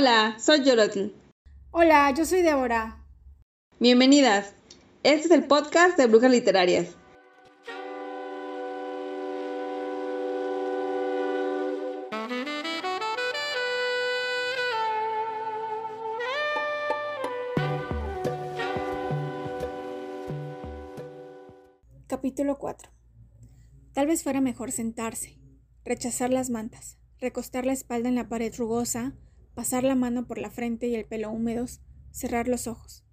Hola, soy Yolotl. Hola, yo soy Débora. Bienvenidas. Este es el podcast de Brujas Literarias. Capítulo 4. Tal vez fuera mejor sentarse, rechazar las mantas, recostar la espalda en la pared rugosa, pasar la mano por la frente y el pelo húmedos, cerrar los ojos.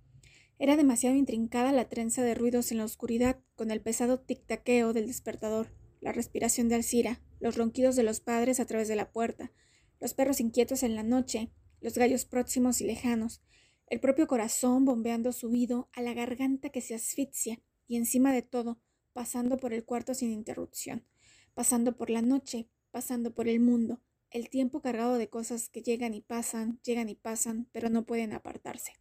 Era demasiado intrincada la trenza de ruidos en la oscuridad, con el pesado tic-taqueo del despertador, la respiración de Alcira, los ronquidos de los padres a través de la puerta, los perros inquietos en la noche, los gallos próximos y lejanos, el propio corazón bombeando subido a la garganta que se asfixia, y encima de todo, pasando por el cuarto sin interrupción, pasando por la noche, pasando por el mundo, el tiempo cargado de cosas que llegan y pasan, llegan y pasan, pero no pueden apartarse.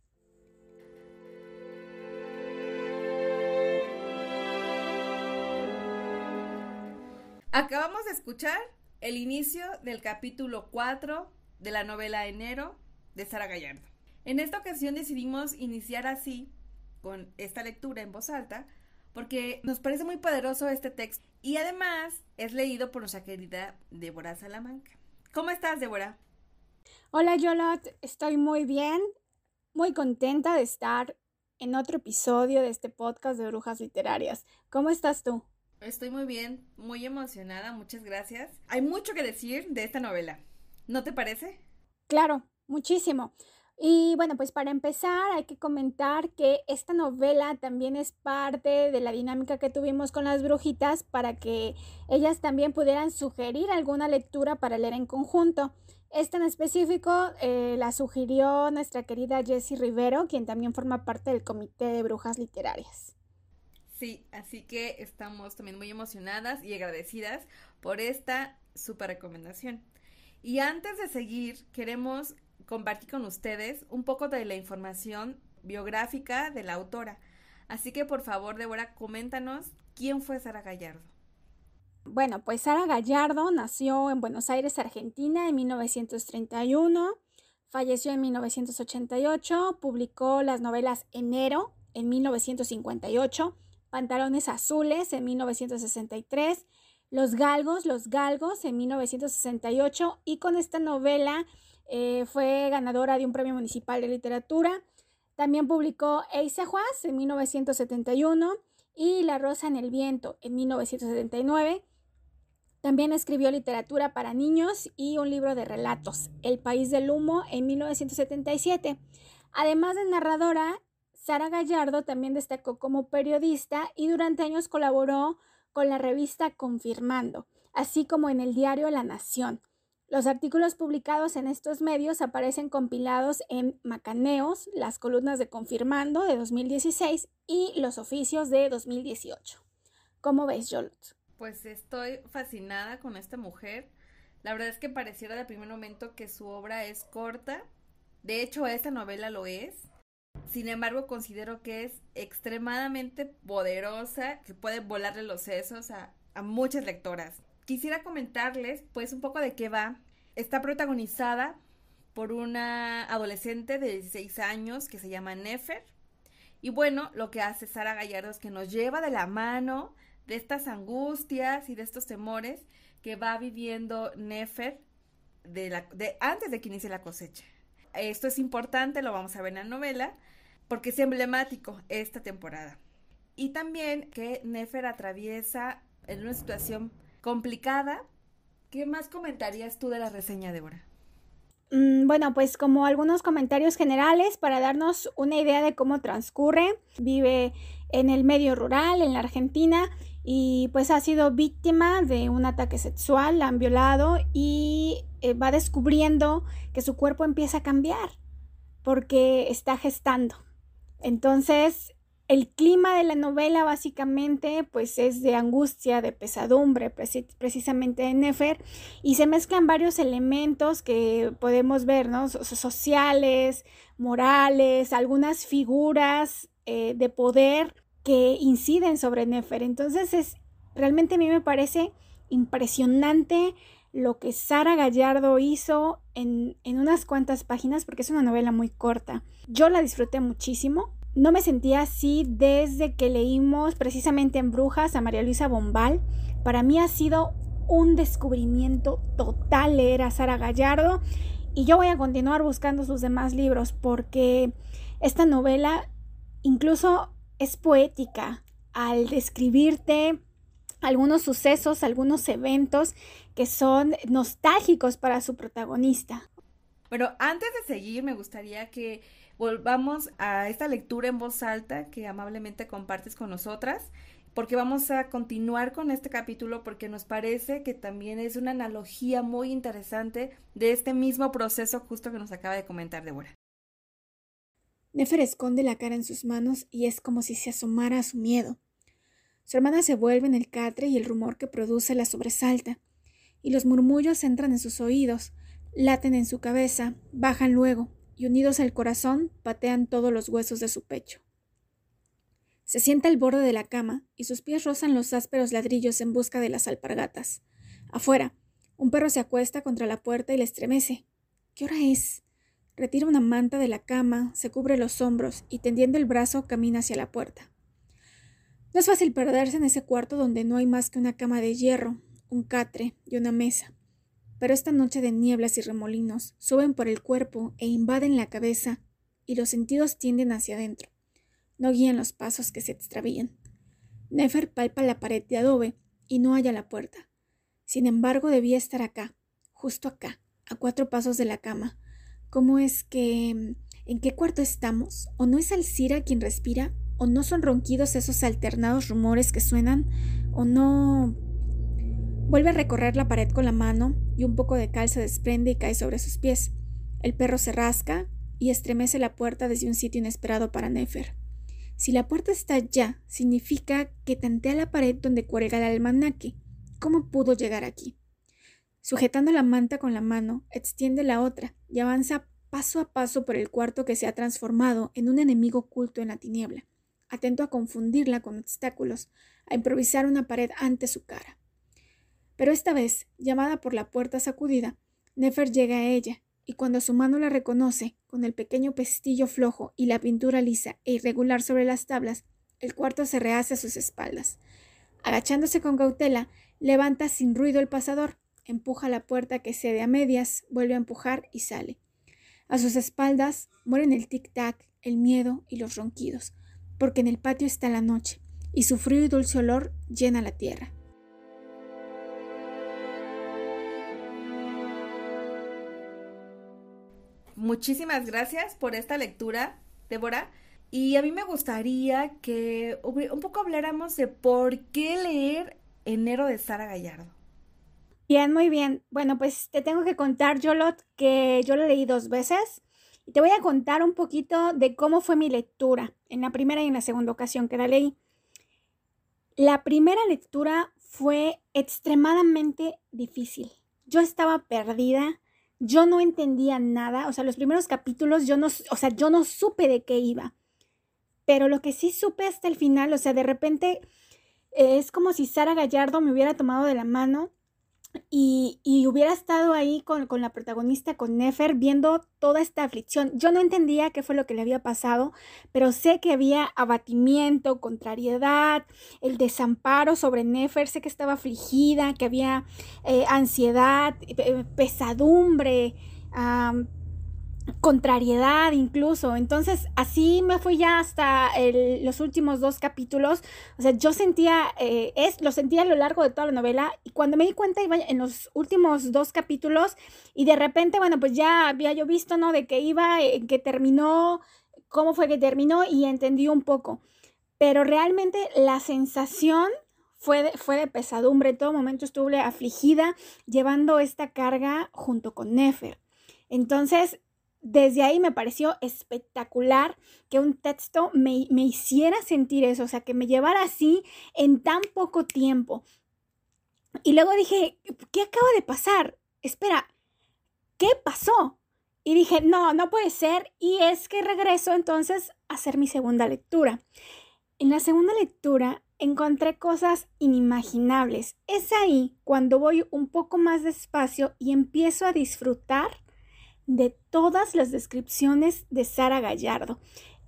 Acabamos de escuchar el inicio del capítulo 4 de la novela Enero de Sara Gallardo. En esta ocasión decidimos iniciar así, con esta lectura en voz alta, porque nos parece muy poderoso este texto y además es leído por nuestra querida Débora Salamanca. ¿Cómo estás, Débora? Hola, Yolot. Estoy muy bien, muy contenta de estar en otro episodio de este podcast de Brujas Literarias. ¿Cómo estás tú? Estoy muy bien, muy emocionada, muchas gracias. Hay mucho que decir de esta novela, ¿no te parece? Claro, muchísimo. Y bueno, pues para empezar hay que comentar que esta novela también es parte de la dinámica que tuvimos con las brujitas para que ellas también pudieran sugerir alguna lectura para leer en conjunto. Esta en específico eh, la sugirió nuestra querida Jessie Rivero, quien también forma parte del Comité de Brujas Literarias. Sí, así que estamos también muy emocionadas y agradecidas por esta super recomendación. Y antes de seguir, queremos compartir con ustedes un poco de la información biográfica de la autora. Así que por favor, Débora, coméntanos quién fue Sara Gallardo. Bueno, pues Sara Gallardo nació en Buenos Aires, Argentina, en 1931, falleció en 1988, publicó las novelas Enero en 1958, Pantalones Azules en 1963, Los Galgos, Los Galgos en 1968 y con esta novela eh, fue ganadora de un premio municipal de literatura. También publicó Eisejuas en 1971 y La Rosa en el Viento en 1979. También escribió literatura para niños y un libro de relatos, El País del Humo, en 1977. Además de narradora, Sara Gallardo también destacó como periodista y durante años colaboró con la revista Confirmando, así como en el diario La Nación. Los artículos publicados en estos medios aparecen compilados en Macaneos, las columnas de Confirmando de 2016 y los oficios de 2018. ¿Cómo ves, Jolot? Pues estoy fascinada con esta mujer. La verdad es que pareciera de primer momento que su obra es corta. De hecho, esta novela lo es. Sin embargo, considero que es extremadamente poderosa, que puede volarle los sesos a, a muchas lectoras quisiera comentarles pues un poco de qué va. Está protagonizada por una adolescente de 16 años que se llama Nefer. Y bueno, lo que hace Sara Gallardo es que nos lleva de la mano de estas angustias y de estos temores que va viviendo Nefer de la, de, antes de que inicie la cosecha. Esto es importante, lo vamos a ver en la novela, porque es emblemático esta temporada. Y también que Nefer atraviesa en una situación complicada. ¿Qué más comentarías tú de la reseña, Débora? Mm, bueno, pues como algunos comentarios generales para darnos una idea de cómo transcurre. Vive en el medio rural, en la Argentina, y pues ha sido víctima de un ataque sexual, la han violado y eh, va descubriendo que su cuerpo empieza a cambiar porque está gestando. Entonces el clima de la novela básicamente pues es de angustia, de pesadumbre, precisamente de Nefer, y se mezclan varios elementos que podemos ver, ¿no? sociales, morales, algunas figuras eh, de poder que inciden sobre Nefer. Entonces es realmente a mí me parece impresionante lo que Sara Gallardo hizo en, en, unas cuantas páginas porque es una novela muy corta. Yo la disfruté muchísimo. No me sentía así desde que leímos precisamente en Brujas a María Luisa Bombal. Para mí ha sido un descubrimiento total leer a Sara Gallardo y yo voy a continuar buscando sus demás libros porque esta novela incluso es poética al describirte algunos sucesos, algunos eventos que son nostálgicos para su protagonista. Pero antes de seguir, me gustaría que volvamos a esta lectura en voz alta que amablemente compartes con nosotras, porque vamos a continuar con este capítulo porque nos parece que también es una analogía muy interesante de este mismo proceso justo que nos acaba de comentar Débora. Nefer esconde la cara en sus manos y es como si se asomara a su miedo. Su hermana se vuelve en el catre y el rumor que produce la sobresalta, y los murmullos entran en sus oídos, laten en su cabeza, bajan luego, y unidos al corazón, patean todos los huesos de su pecho. Se sienta al borde de la cama y sus pies rozan los ásperos ladrillos en busca de las alpargatas. Afuera, un perro se acuesta contra la puerta y le estremece. ¿Qué hora es? Retira una manta de la cama, se cubre los hombros y tendiendo el brazo camina hacia la puerta. No es fácil perderse en ese cuarto donde no hay más que una cama de hierro, un catre y una mesa. Pero esta noche de nieblas y remolinos suben por el cuerpo e invaden la cabeza, y los sentidos tienden hacia adentro. No guían los pasos que se extravían. Nefer palpa la pared de adobe y no halla la puerta. Sin embargo, debía estar acá, justo acá, a cuatro pasos de la cama. ¿Cómo es que... ¿En qué cuarto estamos? ¿O no es Alcira quien respira? o no son ronquidos esos alternados rumores que suenan, o no... Vuelve a recorrer la pared con la mano y un poco de cal se desprende y cae sobre sus pies. El perro se rasca y estremece la puerta desde un sitio inesperado para Nefer. Si la puerta está ya, significa que tantea la pared donde cuelga el almanaque. ¿Cómo pudo llegar aquí? Sujetando la manta con la mano, extiende la otra y avanza paso a paso por el cuarto que se ha transformado en un enemigo oculto en la tiniebla atento a confundirla con obstáculos, a improvisar una pared ante su cara. Pero esta vez, llamada por la puerta sacudida, Nefer llega a ella, y cuando su mano la reconoce, con el pequeño pestillo flojo y la pintura lisa e irregular sobre las tablas, el cuarto se rehace a sus espaldas. Agachándose con cautela, levanta sin ruido el pasador, empuja la puerta que cede a medias, vuelve a empujar y sale. A sus espaldas mueren el tic-tac, el miedo y los ronquidos porque en el patio está la noche, y su frío y dulce olor llena la tierra. Muchísimas gracias por esta lectura, Débora. Y a mí me gustaría que un poco habláramos de por qué leer Enero de Sara Gallardo. Bien, muy bien. Bueno, pues te tengo que contar, Yolot, que yo lo leí dos veces. Y te voy a contar un poquito de cómo fue mi lectura en la primera y en la segunda ocasión que la leí. La primera lectura fue extremadamente difícil. Yo estaba perdida, yo no entendía nada, o sea, los primeros capítulos yo no, o sea, yo no supe de qué iba. Pero lo que sí supe hasta el final, o sea, de repente eh, es como si Sara Gallardo me hubiera tomado de la mano y, hubiera estado ahí con, la protagonista, con Nefer, viendo toda esta aflicción. Yo no entendía qué fue lo que le había pasado, pero sé que había abatimiento, contrariedad, el desamparo sobre Nefer, sé que estaba afligida, que había eh, ansiedad, eh, pesadumbre contrariedad incluso. Entonces, así me fui ya hasta los últimos dos capítulos. O sea, yo sentía, eh, es, lo sentía a lo largo de toda la novela y cuando me di cuenta iba en los últimos dos capítulos y de repente, bueno, pues ya había yo visto, ¿no? De que iba, en que terminó, cómo fue que terminó y entendí un poco. Pero realmente la sensación fue de, fue de pesadumbre. En todo momento estuve afligida llevando esta carga junto con Nefer. Entonces, desde ahí me pareció espectacular que un texto me, hiciera sentir eso, o sea, que me llevara así en tan poco tiempo. Y luego dije, ¿qué acaba de pasar? Espera, ¿qué pasó? Y dije, no, no puede ser. Y es que regreso entonces a hacer mi segunda lectura. En la segunda lectura encontré cosas inimaginables. Es ahí cuando voy un poco más despacio y empiezo a disfrutar de todas las descripciones de Sara Gallardo.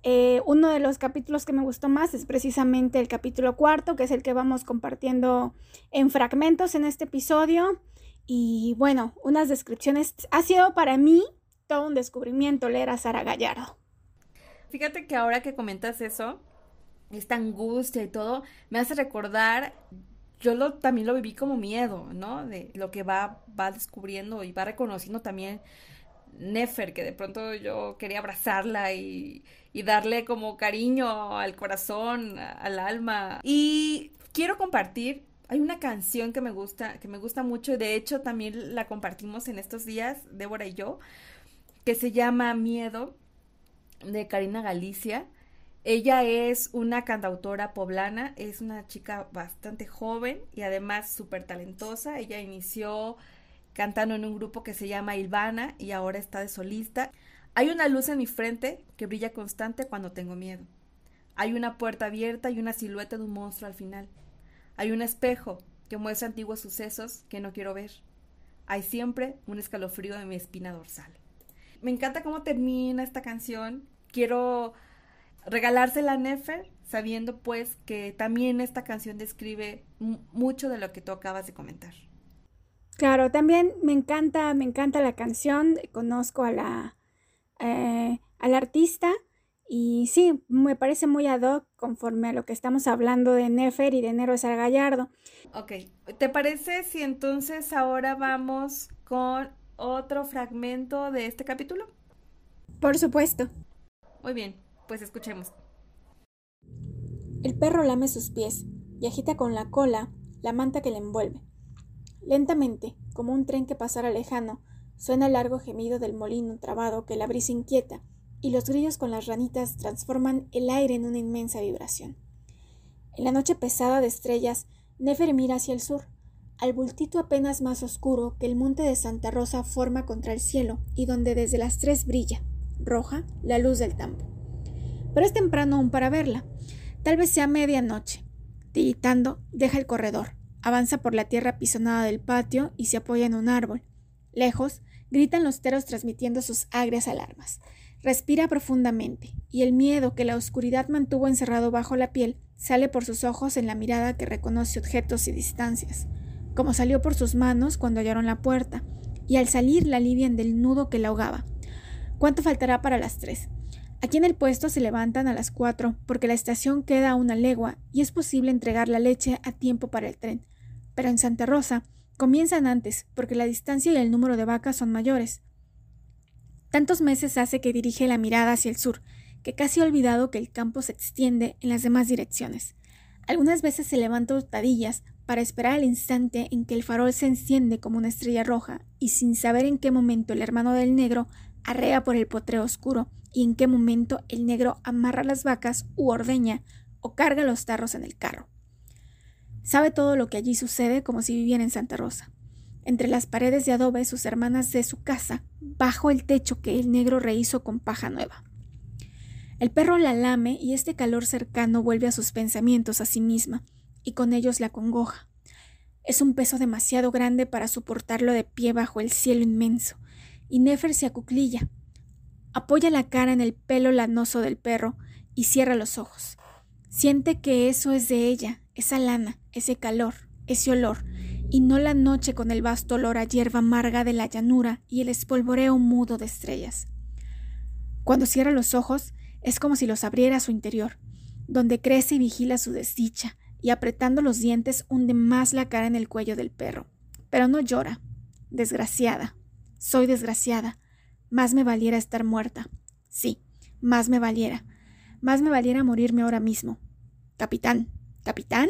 Eh, uno de los capítulos que me gustó más es precisamente el capítulo cuarto, que es el que vamos compartiendo en fragmentos en este episodio. Y bueno, unas descripciones. Ha sido para mí todo un descubrimiento leer a Sara Gallardo. Fíjate que ahora que comentas eso, esta angustia y todo, me hace recordar, yo lo, también lo viví como miedo, ¿no? De lo que va, va descubriendo y va reconociendo también Nefer, que de pronto yo quería abrazarla y, darle como cariño al corazón, al alma. Y quiero compartir, hay una canción que me gusta, que me gusta mucho, y de hecho también la compartimos en estos días, Débora y yo, que se llama Miedo, de Karina Galicia. Ella es una cantautora poblana, es una chica bastante joven y además súper talentosa. Ella inició cantando en un grupo que se llama Ilvana y ahora está de solista. Hay una luz en mi frente que brilla constante cuando tengo miedo. Hay una puerta abierta y una silueta de un monstruo al final. Hay un espejo que muestra antiguos sucesos que no quiero ver. Hay siempre un escalofrío de mi espina dorsal. Me encanta cómo termina esta canción. Quiero regalársela a Nefer, sabiendo pues que también esta canción describe mucho de lo que tú acabas de comentar. Claro, también me encanta, me encanta la canción, conozco a la, eh, al artista y sí, me parece muy ad hoc conforme a lo que estamos hablando de Nefer y de Nero de Gallardo. Ok, ¿te parece si entonces ahora vamos con otro fragmento de este capítulo? Por supuesto. Muy bien, pues escuchemos. El perro lame sus pies y agita con la cola la manta que le envuelve. Lentamente, como un tren que pasara lejano, suena el largo gemido del molino trabado que la brisa inquieta, y los grillos con las ranitas transforman el aire en una inmensa vibración. En la noche pesada de estrellas, Nefer mira hacia el sur, al bultito apenas más oscuro que el monte de Santa Rosa forma contra el cielo y donde desde las tres brilla, roja, la luz del tambo. Pero es temprano aún para verla. Tal vez sea medianoche. Tiritando, deja el corredor, avanza por la tierra pisonada del patio y se apoya en un árbol. Lejos, gritan los teros transmitiendo sus agrias alarmas. Respira profundamente, y el miedo que la oscuridad mantuvo encerrado bajo la piel sale por sus ojos en la mirada que reconoce objetos y distancias como salió por sus manos cuando hallaron la puerta, y al salir la alivian del nudo que la ahogaba. ¿Cuánto faltará para las tres? Aquí en el puesto se levantan a las cuatro, porque la estación queda a una legua y es posible entregar la leche a tiempo para el tren. Pero en Santa Rosa comienzan antes, porque la distancia y el número de vacas son mayores. Tantos meses hace que dirige la mirada hacia el sur, que casi ha olvidado que el campo se extiende en las demás direcciones. Algunas veces se levanta hurtadillas para esperar el instante en que el farol se enciende como una estrella roja y sin saber en qué momento el hermano del negro arrea por el potreo oscuro y en qué momento el negro amarra las vacas u ordeña o carga los tarros en el carro. Sabe todo lo que allí sucede como si viviera en Santa Rosa. Entre las paredes de adobe sus hermanas de su casa, bajo el techo que el negro rehizo con paja nueva. El perro la lame y este calor cercano vuelve a sus pensamientos a sí misma, y con ellos la congoja. Es un peso demasiado grande para soportarlo de pie bajo el cielo inmenso, y Nefer se acuclilla. Apoya la cara en el pelo lanoso del perro y cierra los ojos. Siente que eso es de ella, esa lana, ese calor, ese olor, y no la noche con el vasto olor a hierba amarga de la llanura y el espolvoreo mudo de estrellas. Cuando cierra los ojos, es como si los abriera a su interior, donde crece y vigila su desdicha, y apretando los dientes hunde más la cara en el cuello del perro. Pero no llora. Desgraciada. Soy desgraciada. Más me valiera estar muerta. Sí, más me valiera. Más me valiera morirme ahora mismo. Capitán. ¿Capitán?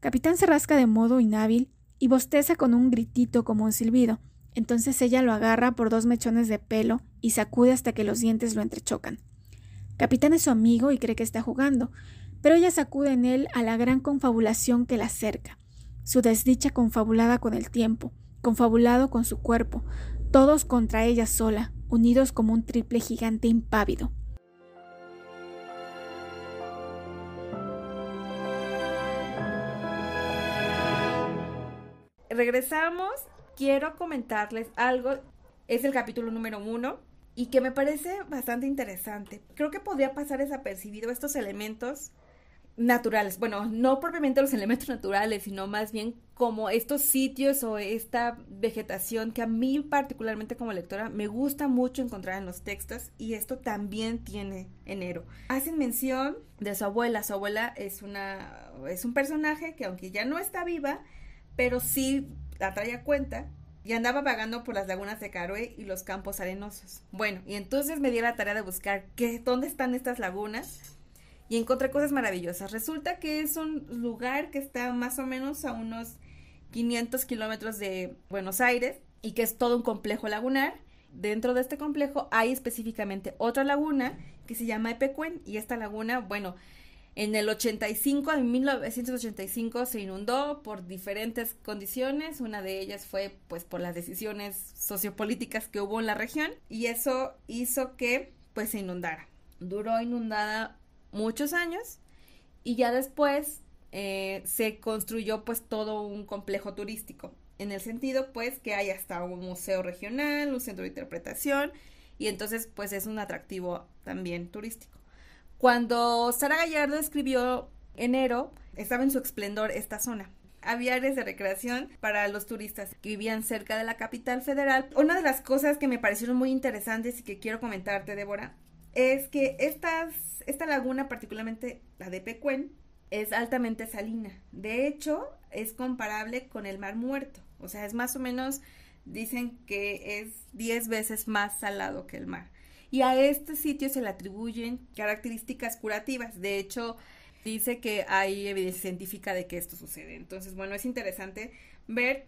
Capitán se rasca de modo inhábil y bosteza con un gritito como un silbido. Entonces ella lo agarra por dos mechones de pelo y sacude hasta que los dientes lo entrechocan. Capitán es su amigo y cree que está jugando, pero ella sacude en él a la gran confabulación que la cerca, su desdicha confabulada con el tiempo, confabulado con su cuerpo, todos contra ella sola, unidos como un triple gigante impávido. Regresamos, quiero comentarles algo. Es el capítulo número uno y que me parece bastante interesante. Creo que podría pasar desapercibido estos elementos naturales. Bueno, no propiamente los elementos naturales, sino más bien como estos sitios o esta vegetación que a mí particularmente como lectora me gusta mucho encontrar en los textos y esto también tiene enero. Hacen mención de su abuela. Su abuela es una es un personaje que aunque ya no está viva, pero sí la trae a cuenta y andaba vagando por las lagunas de Caroe y los campos arenosos. Bueno, y entonces me di la tarea de buscar qué, dónde están estas lagunas y encontré cosas maravillosas. Resulta que es un lugar que está más o menos a unos 500 kilómetros de Buenos Aires y que es todo un complejo lagunar. Dentro de este complejo hay específicamente otra laguna que se llama Epecuén y esta laguna, bueno, en el 85, en 1985 se inundó por diferentes condiciones. Una de ellas fue pues por las decisiones sociopolíticas que hubo en la región y eso hizo que pues se inundara. Duró inundada muchos años y ya después eh, se construyó pues todo un complejo turístico en el sentido pues que hay hasta un museo regional, un centro de interpretación y entonces pues es un atractivo también turístico. Cuando Sara Gallardo escribió enero, estaba en su esplendor esta zona. Había áreas de recreación para los turistas que vivían cerca de la capital federal. Una de las cosas que me parecieron muy interesantes y que quiero comentarte, Débora, es que estas, esta laguna, particularmente la de Pecuén, es altamente salina. De hecho, es comparable con el Mar Muerto. O sea, es más o menos, dicen que es 10 veces más salado que el mar y a este sitio se le atribuyen características curativas. De hecho, dice que hay evidencia científica de que esto sucede. Entonces, bueno, es interesante ver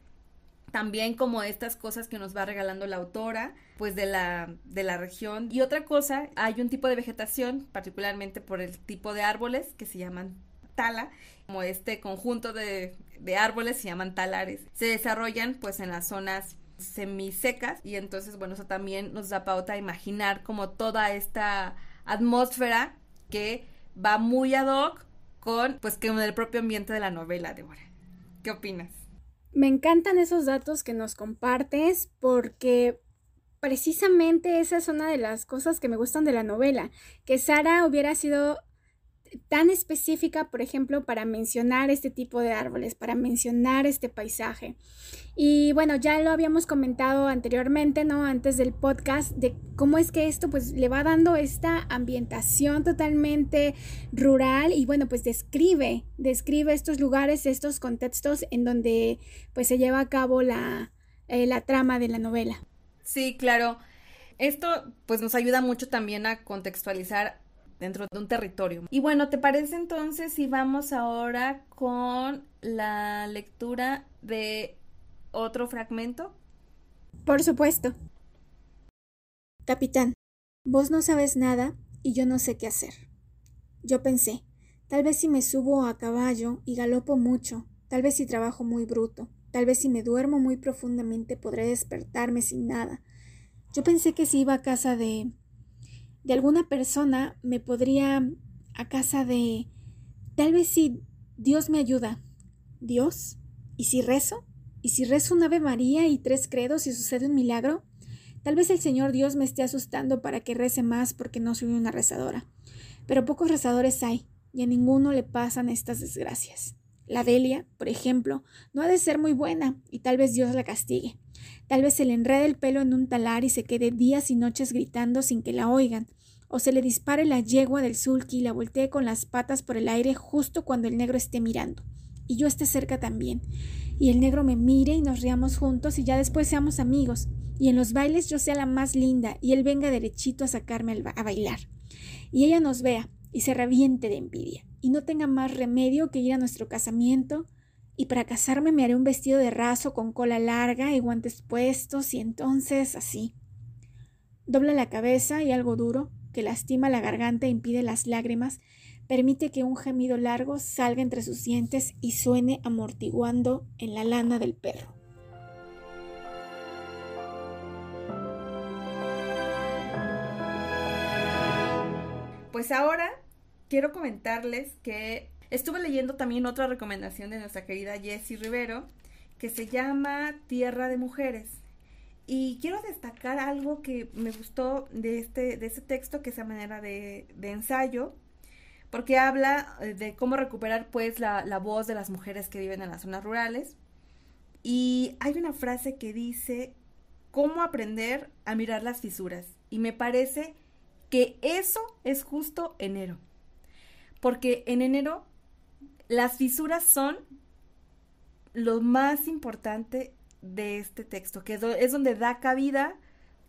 también como estas cosas que nos va regalando la autora, pues de la, de la región. Y otra cosa, hay un tipo de vegetación, particularmente por el tipo de árboles que se llaman tala, como este conjunto de, de árboles se llaman talares. Se desarrollan pues en las zonas semisecas y entonces bueno eso también nos da pauta a imaginar como toda esta atmósfera que va muy ad hoc con pues con el propio ambiente de la novela Débora ¿qué opinas? Me encantan esos datos que nos compartes porque precisamente esa es una de las cosas que me gustan de la novela, que Sara hubiera sido tan específica, por ejemplo, para mencionar este tipo de árboles, para mencionar este paisaje. Y bueno, ya lo habíamos comentado anteriormente, ¿no? Antes del podcast, de cómo es que esto pues le va dando esta ambientación totalmente rural y bueno, pues describe, describe estos lugares, estos contextos en donde pues se lleva a cabo la, eh, la trama de la novela. Sí, claro. Esto pues nos ayuda mucho también a contextualizar dentro de un territorio. Y bueno, ¿te parece entonces si vamos ahora con la lectura de otro fragmento? Por supuesto. Capitán, vos no sabes nada y yo no sé qué hacer. Yo pensé, tal vez si me subo a caballo y galopo mucho, tal vez si trabajo muy bruto, tal vez si me duermo muy profundamente podré despertarme sin nada. Yo pensé que si iba a casa de de alguna persona me podría a casa de tal vez si Dios me ayuda. ¿Dios? ¿Y si rezo? ¿Y si rezo un Ave María y tres credos y sucede un milagro? Tal vez el Señor Dios me esté asustando para que rece más porque no soy una rezadora. Pero pocos rezadores hay, y a ninguno le pasan estas desgracias. La Delia, por ejemplo, no ha de ser muy buena, y tal vez Dios la castigue. Tal vez se le enrede el pelo en un talar y se quede días y noches gritando sin que la oigan, o se le dispare la yegua del sulky y la voltee con las patas por el aire justo cuando el negro esté mirando, y yo esté cerca también, y el negro me mire y nos riamos juntos y ya después seamos amigos, y en los bailes yo sea la más linda y él venga derechito a sacarme a bailar, y ella nos vea y se reviente de envidia, y no tenga más remedio que ir a nuestro casamiento, y para casarme me haré un vestido de raso con cola larga y guantes puestos, y entonces así. Dobla la cabeza y algo duro, que lastima la garganta e impide las lágrimas, permite que un gemido largo salga entre sus dientes y suene amortiguando en la lana del perro. Pues ahora quiero comentarles que estuve leyendo también otra recomendación de nuestra querida Jessie Rivero, que se llama Tierra de Mujeres. Y quiero destacar algo que me gustó de este, de este texto, que es a manera de, ensayo, porque habla eh, de cómo recuperar pues la, la voz de las mujeres que viven en las zonas rurales. Y hay una frase que dice, cómo aprender a mirar las fisuras. Y me parece que eso es justo enero. Porque en enero las fisuras son lo más importante de este texto, que es donde da cabida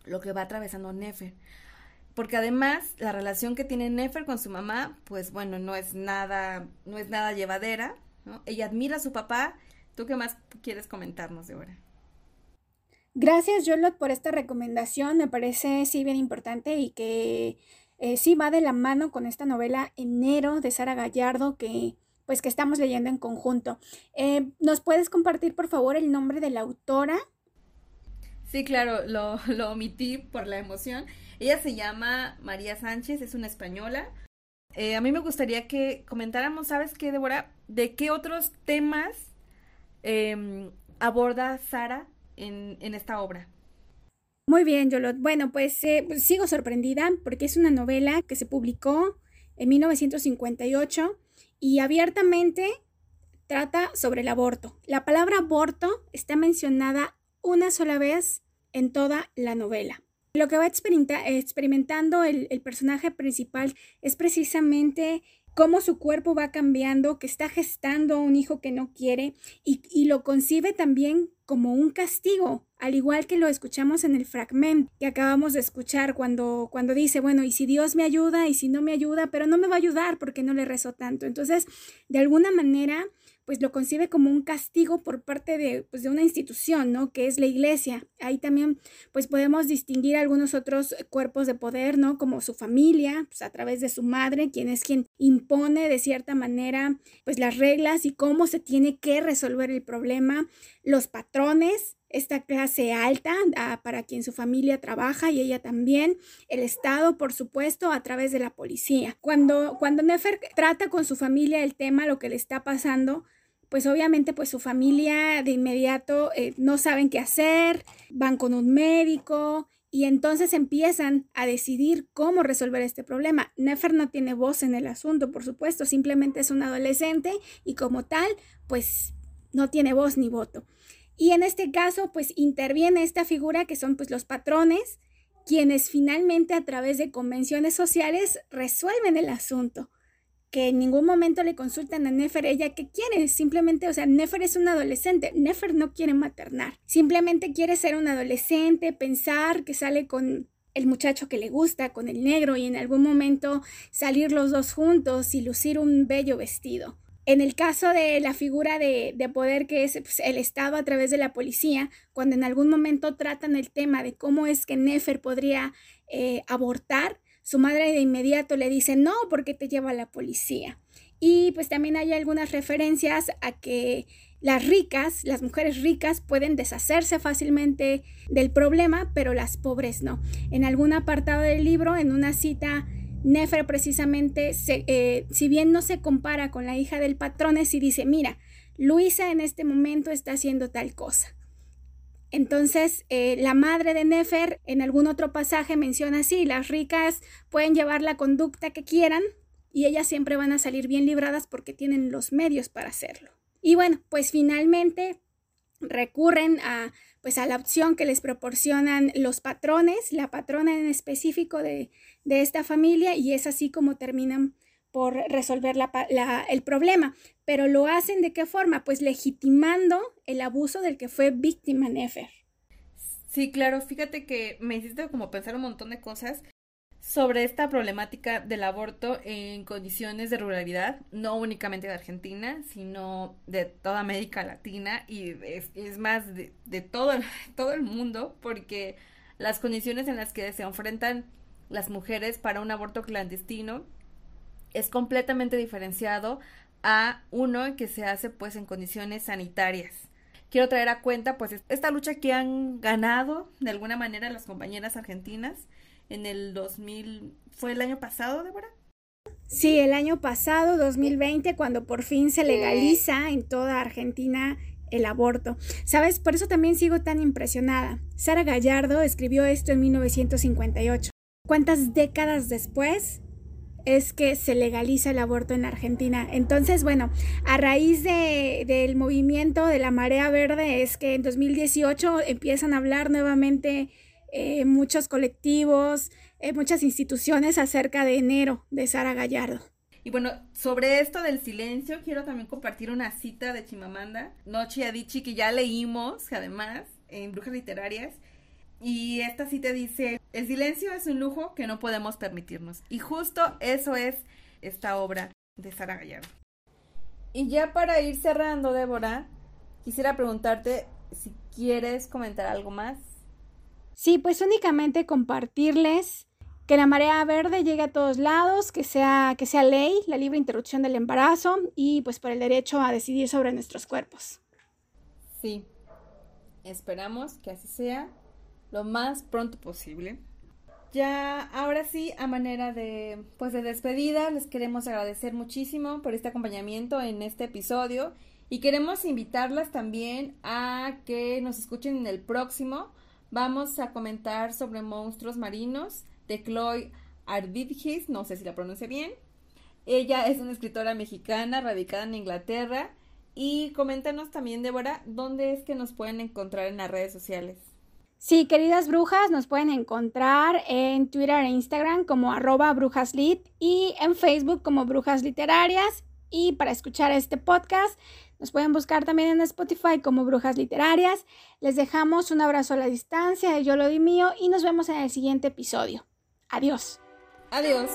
lo que va atravesando Nefer. Porque además la relación que tiene Nefer con su mamá, pues bueno, no es nada, no es nada llevadera. Ella admira a su papá. ¿Tú qué más quieres comentarnos de ahora? Gracias, Yolot, por esta recomendación. Me parece sí bien importante y que eh, sí va de la mano con esta novela Enero de Sara Gallardo que pues que estamos leyendo en conjunto. Eh, ¿Nos puedes compartir por favor el nombre de la autora? Sí, claro, lo, lo omití por la emoción. Ella se llama María Sánchez, es una española. Eh, a mí me gustaría que comentáramos, ¿sabes qué, Débora? ¿De qué otros temas em, aborda Sara en, en, esta obra? Muy bien, Yolot. Bueno, pues, eh, pues sigo sorprendida porque es una novela que se publicó en 1958 y abiertamente trata sobre el aborto. La palabra aborto está mencionada una sola vez en toda la novela. Lo que va experimentando el, personaje principal es precisamente cómo su cuerpo va cambiando, que está gestando un hijo que no quiere y, y, lo concibe también como un castigo, al igual que lo escuchamos en el fragmento que acabamos de escuchar cuando, cuando dice, bueno, y si Dios me ayuda y si no me ayuda, pero no me va a ayudar porque no le rezo tanto. Entonces, de alguna manera, pues lo concibe como un castigo por parte de, pues, de una institución, ¿no? Que es la iglesia. Ahí también, pues podemos distinguir algunos otros cuerpos de poder, ¿no? Como su familia, pues a través de su madre, quien es quien impone de cierta manera, pues las reglas y cómo se tiene que resolver el problema, los patrones, esta clase alta ah, para quien su familia trabaja y ella también, el Estado, por supuesto, a través de la policía. Cuando, cuando Nefer trata con su familia el tema, lo que le está pasando, pues obviamente pues su familia de inmediato eh, no saben qué hacer, van con un médico y entonces empiezan a decidir cómo resolver este problema. Nefer no tiene voz en el asunto, por supuesto, simplemente es un adolescente y como tal pues no tiene voz ni voto. Y en este caso pues interviene esta figura que son pues los patrones, quienes finalmente a través de convenciones sociales resuelven el asunto que en ningún momento le consultan a Nefer ella qué quiere, simplemente, o sea, Nefer es un adolescente, Nefer no quiere maternar, simplemente quiere ser un adolescente, pensar que sale con el muchacho que le gusta, con el negro y en algún momento salir los dos juntos y lucir un bello vestido. En el caso de la figura de, poder que es pues, el Estado a través de la policía, cuando en algún momento tratan el tema de cómo es que Nefer podría eh, abortar, su madre de inmediato le dice, no, porque te lleva a la policía. Y pues también hay algunas referencias a que las ricas, las mujeres ricas pueden deshacerse fácilmente del problema, pero las pobres no. En algún apartado del libro, en una cita, Nefer precisamente, eh, si bien no se compara con la hija del patrón, y dice, mira, Luisa en este momento está haciendo tal cosa. Entonces, eh, la madre de Nefer en algún otro pasaje menciona así, las ricas pueden llevar la conducta que quieran y ellas siempre van a salir bien libradas porque tienen los medios para hacerlo. Y bueno, pues finalmente recurren a pues a la opción que les proporcionan los patrones, la patrona en específico de, de esta familia y es así como terminan por resolver el problema. Pero lo hacen de qué forma? Pues legitimando el abuso del que fue víctima Nefer. Sí, claro, fíjate que me hiciste como pensar un montón de cosas sobre esta problemática del aborto en condiciones de ruralidad, no únicamente de Argentina, sino de toda América Latina y es, más de, de todo, todo el mundo, porque las condiciones en las que se enfrentan las mujeres para un aborto clandestino es completamente diferenciado a uno que se hace pues en condiciones sanitarias. Quiero traer a cuenta pues esta lucha que han ganado de alguna manera las compañeras argentinas en el 2000, ¿fue el año pasado, Débora? Sí, el año pasado, 2020, cuando por fin se legaliza en toda Argentina el aborto. ¿Sabes? Por eso también sigo tan impresionada. Sara Gallardo escribió esto en 1958. ¿Cuántas décadas después es que se legaliza el aborto en Argentina. Entonces, bueno, a raíz de, del movimiento de la marea verde es que en 2018 empiezan a hablar nuevamente eh, muchos colectivos, eh, muchas instituciones acerca de enero de Sara Gallardo. Y bueno, sobre esto del silencio, quiero también compartir una cita de Chimamanda, Noche Adichie, que ya leímos, además, en Brujas Literarias, y esta cita dice, el silencio es un lujo que no podemos permitirnos. Y justo eso es esta obra de Sara Gallardo. Y ya para ir cerrando, Débora, quisiera preguntarte si quieres comentar algo más. Sí, pues únicamente compartirles que la marea verde llegue a todos lados, que sea, que sea ley, la libre interrupción del embarazo y pues por el derecho a decidir sobre nuestros cuerpos. Sí, esperamos que así sea lo más pronto posible. Ya, ahora sí, a manera de, pues de despedida, les queremos agradecer muchísimo por este acompañamiento en este episodio y queremos invitarlas también a que nos escuchen en el próximo. Vamos a comentar sobre monstruos marinos de Chloe Ardidgis, no sé si la pronuncie bien. Ella es una escritora mexicana radicada en Inglaterra. Y coméntanos también, Débora, dónde es que nos pueden encontrar en las redes sociales. Sí, queridas brujas, nos pueden encontrar en Twitter e Instagram como arroba brujaslit y en Facebook como Brujas Literarias. Y para escuchar este podcast, nos pueden buscar también en Spotify como Brujas Literarias. Les dejamos un abrazo a la distancia, yo lo di mío y nos vemos en el siguiente episodio. Adiós. Adiós.